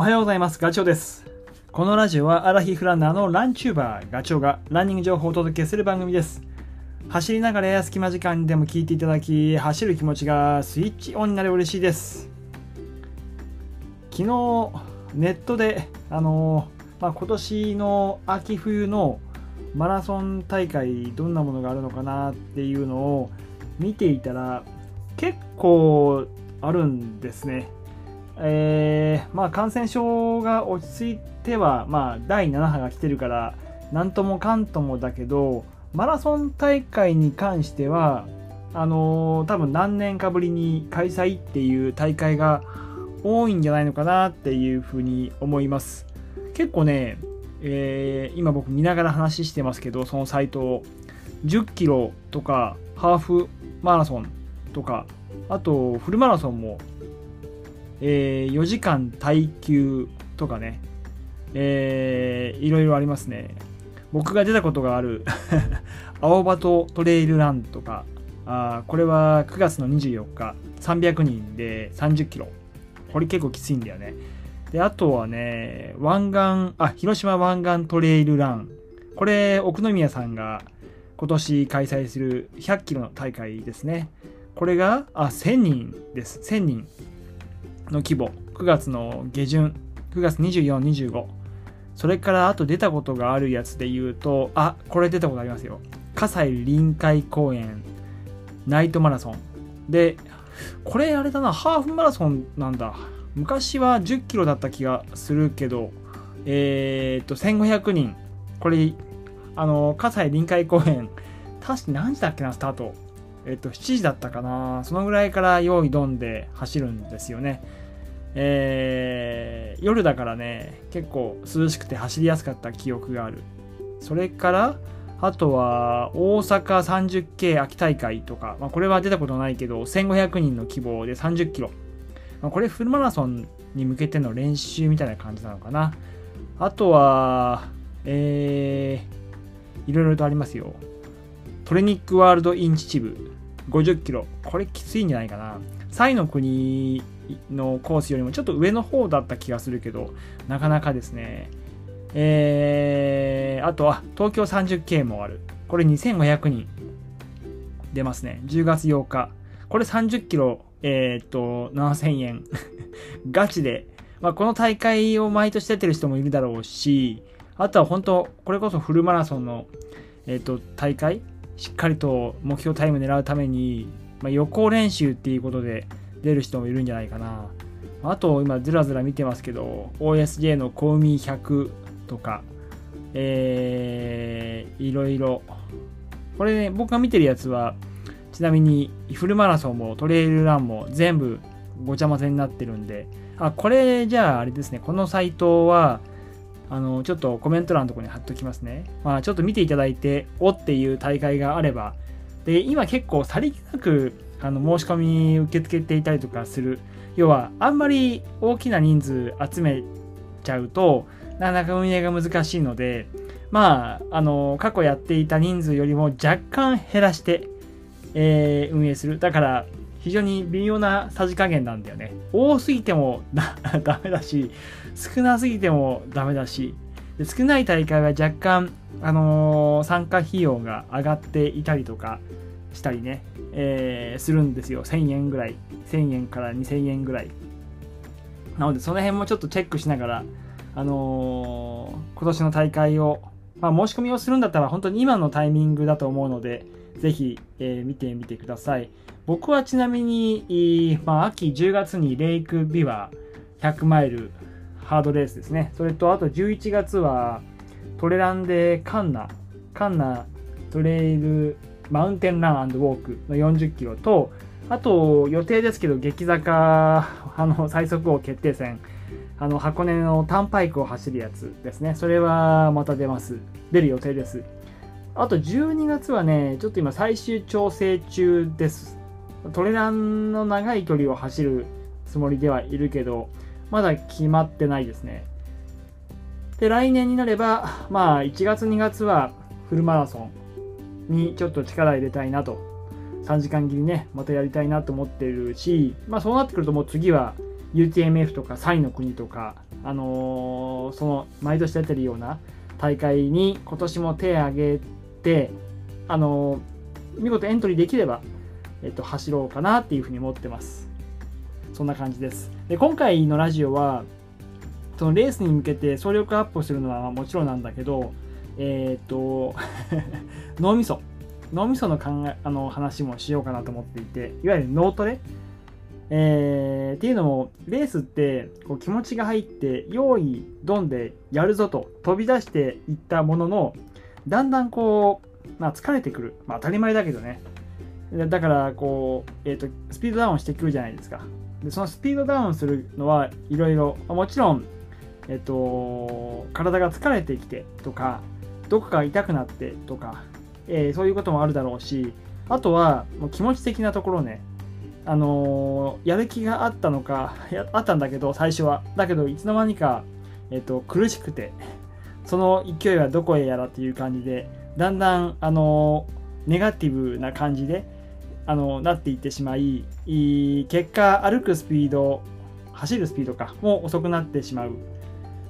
おはようございます。ガチョウです。このラジオはアラヒフランナーのランチューバーガチョウがランニング情報をお届けする番組です。走りながらや隙間時間でも聞いていただき、走る気持ちがスイッチオンになれば嬉しいです。昨日、ネットで、あのまあ、今年の秋冬のマラソン大会どんなものがあるのかなっていうのを見ていたら結構あるんですね。えーまあ、感染症が落ち着いては、まあ、第7波が来てるからなんともかんともだけどマラソン大会に関してはあのー多分何年かぶりに開催っていう大会が多いんじゃないのかなっていうふうに思います。結構ね、えー今僕見ながら話してますけどそのサイトを。10キロとかハーフマラソンとかあとフルマラソンもえー4時間耐久とかね、えーいろいろありますね。僕が出たことがある 青バトトレイルランとか、あこれは9月の24日、300人で30キロ。これ結構きついんだよね。で、あとはね、湾岸、あ、広島湾岸トレイルラン。これ、奥宮さんが今年開催する100キロの大会ですね。これが、あ、1000人です。1000人の規模9月の下旬9月2425それからあと出たことがあるやつで言うとあこれ出たことありますよ。葛西臨海公園ナイトマラソン。でこれあれだなハーフマラソンなんだ。昔は10キロだった気がするけどえーっと1500人。これあの葛西臨海公園確か何時だっけなスタート。えっと、7時だったかな。そのぐらいから用意ドンで走るんですよね。えー夜だからね、結構涼しくて走りやすかった記憶がある。それから、あとは大阪 30K 秋大会とか、まあ、これは出たことないけど、1500人の希望で30キロ。まあ、これフルマラソンに向けての練習みたいな感じなのかな。あとは、えー、いろいろとありますよ。トレニックワールドイン秩父50キロ。これきついんじゃないかな。彩の国のコースよりもちょっと上の方だった気がするけど、なかなかですね。えー、あとは東京 30K もある。これ2500人出ますね。10月8日。これ30キロ、えーっと、7000円。ガチで。まあ、この大会を毎年出てる人もいるだろうし、あとは本当、これこそフルマラソンの、えっと、大会しっかりと目標タイム狙うために、まあ、予行練習っていうことで出る人もいるんじゃないかな。あと、今ずらずら見てますけど、OSJ のコウミ100とか、えー、いろいろ。これね、僕が見てるやつは、ちなみにフルマラソンもトレイルランも全部ごちゃ混ぜになってるんで、あ、これじゃああれですね、このサイトは、あの、ちょっとコメント欄のところに貼っときますね。まあ、ちょっと見ていただいて、おっていう大会があれば、で、今結構さりげなく、あの、申し込み受け付けていたりとかする。要は、あんまり大きな人数集めちゃうと、なかなか運営が難しいので、まあ、あの、過去やっていた人数よりも若干減らして、えー運営する。だから、非常に微妙なさじ加減なんだよね。多すぎても ダメだし、少なすぎてもダメだし、で少ない大会は若干、あのー参加費用が上がっていたりとかしたりね、えーするんですよ。1000円ぐらい。1000円から2000円ぐらい。なので、その辺もちょっとチェックしながら、あのー今年の大会を、まあ、申し込みをするんだったら本当に今のタイミングだと思うので、ぜひ、えー見てみてください。僕はちなみに、まあ、秋10月にレイクビワ100マイルハードレースですね。それと、あと11月はトレランでカンナ、カンナトレイルマウンテンランウォークの40キロと、あと予定ですけど、激坂、あの、最速王決定戦、あの、箱根のタンパイクを走るやつですね。それはまた出ます。出る予定です。あと12月はね、ちょっと今最終調整中です。トレランの長い距離を走るつもりではいるけど、まだ決まってないですね。で、来年になれば、まあ1月2月はフルマラソンにちょっと力入れたいなと。3時間切りね、またやりたいなと思ってるし、まあそうなってくるともう次は UTMF とかサイの国とか、あのー、その毎年出てるような大会に今年も手を挙げて、あの、見事エントリーできれば、えっと、走ろうかなっていうふうに思ってます。そんな感じです。で今回のラジオはそのレースに向けて総力アップするのはもちろんなんだけど、えっ、と 脳みそ脳みその考えあの話もしようかなと思っていていわゆる脳トレ？えー、っていうのもレースってこう気持ちが入って用意ドンでやるぞと飛び出していったもののだんだんこう、まあ、疲れてくる、まあ、当たり前だけどね。だからこう、えーと、スピードダウンしてくるじゃないですか。でそのスピードダウンするのはいろいろもちろん、えっ、ー、と、体が疲れてきてとかどこか痛くなってとか、えー、そういうこともあるだろうしあとはもう気持ち的なところね。あの、やる気があったのかあったんだけど最初は。だけどいつの間にか、えーと、苦しくて。その勢いはどこへやらっていう感じでだんだん、あの、ネガティブな感じで、あのなっていってしまい結果歩くスピード走るスピードかも遅くなってしまう。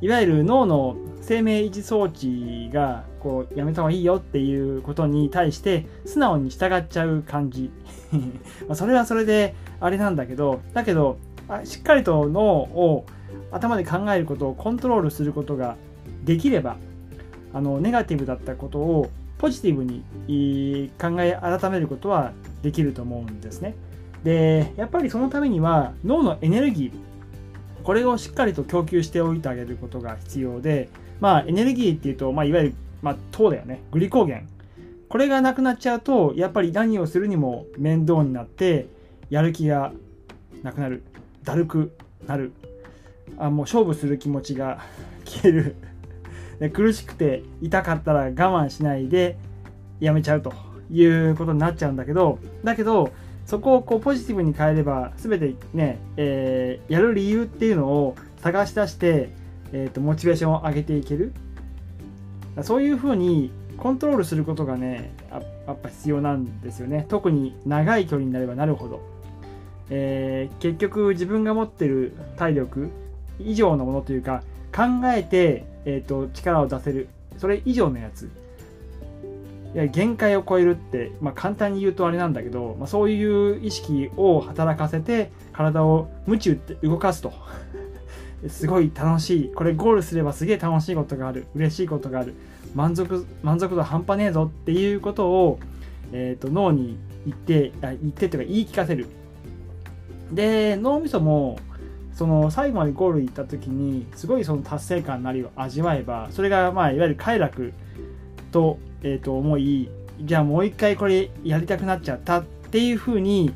いわゆる脳の生命維持装置がこうやめた方がいいよっていうことに対して素直に従っちゃう感じ。それはそれであれなんだけどだけどしっかりと脳を頭で考えることをコントロールすることができればあのネガティブだったことをポジティブに考え改めることはできると思うんですね。でやっぱりそのためには脳のエネルギーこれをしっかりと供給しておいてあげることが必要でまあエネルギーっていうと、まあ、いわゆる、まあ、糖だよね。グリコーゲン。これがなくなっちゃうとやっぱり何をするにも面倒になってやる気がなくなる。だるくなる。あもう勝負する気持ちが消える。で苦しくて痛かったら我慢しないでやめちゃうということになっちゃうんだけどだけどそこをこうポジティブに変えれば全てね、えー、やる理由っていうのを探し出して、えーと、モチベーションを上げていける。そういうふうにコントロールすることがねやっぱ必要なんですよね。特に長い距離になればなるほど、えー、結局自分が持ってる体力以上のものというか考えて、えーと力を出せる。それ以上のやつ。いや限界を超えるって、まあ、簡単に言うとあれなんだけど、まあ、そういう意識を働かせて体を夢中って動かすと。すごい楽しい。これゴールすればすげえ楽しいことがある。嬉しいことがある。満足満足度半端ねえぞっていうことを、えーと、脳に言って言ってというか言い聞かせる。で脳みそもその最後までゴール行った時にすごいその達成感なりを味わえばそれがまあいわゆる快楽とえー、と思いじゃあもう一回これやりたくなっちゃったっていうふうに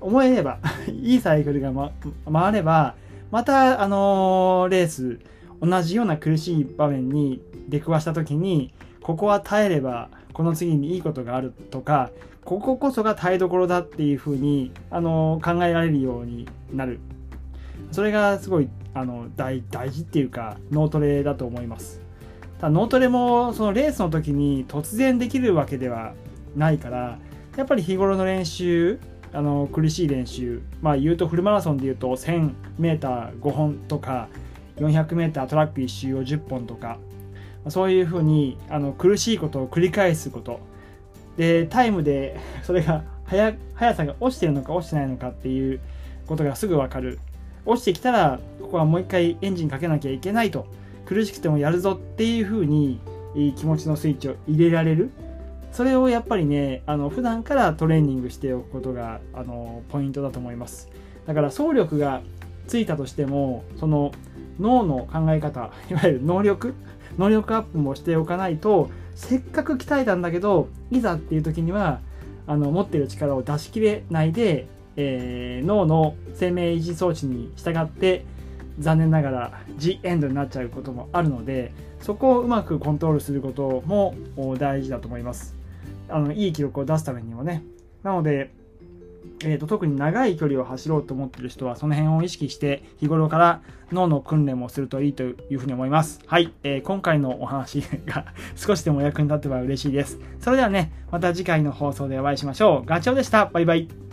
思えれば いいサイクルが、ま、回ればまたあのー、レース同じような苦しい場面に出くわした時にここは耐えればこの次にいいことがあるとかこここそが耐えどころだっていうふうに、あのー、考えられるようになる。それがすごいあの大大事っていうか脳トレだと思います。ただ脳トレもそのレースの時に突然できるわけではないからやっぱり日頃の練習あの苦しい練習まあ言うとフルマラソンで言うと 1000m5 本とか 400m トラック1周を10本とかそういうふうにあの苦しいことを繰り返すこと。でタイムでそれが速速さが落ちてるのか落ちてないのかっていうことがすぐ分かる。落ちてきたらここはもう一回エンジンかけなきゃいけないと。苦しくてもやるぞっていう風に気持ちのスイッチを入れられる。それをやっぱりねあの普段からトレーニングしておくことがあのポイントだと思います。だから走力がついたとしてもその脳の考え方 いわゆる能力能力アップもしておかないとせっかく鍛えたんだけどいざっていう時にはあの持ってる力を出し切れないで、えー、脳の生命維持装置に従って残念ながら G エンドになっちゃうこともあるのでそこをうまくコントロールすることも大事だと思います。あのいい記録を出すためにもね。なので、えーと、特に長い距離を走ろうと思ってる人はその辺を意識して日頃から脳の訓練もするといいというふうに思います。はい、えー、今回のお話が 少しでも役に立てば嬉しいです。それではねまた次回の放送でお会いしましょう。ガチョウでした。バイバイ。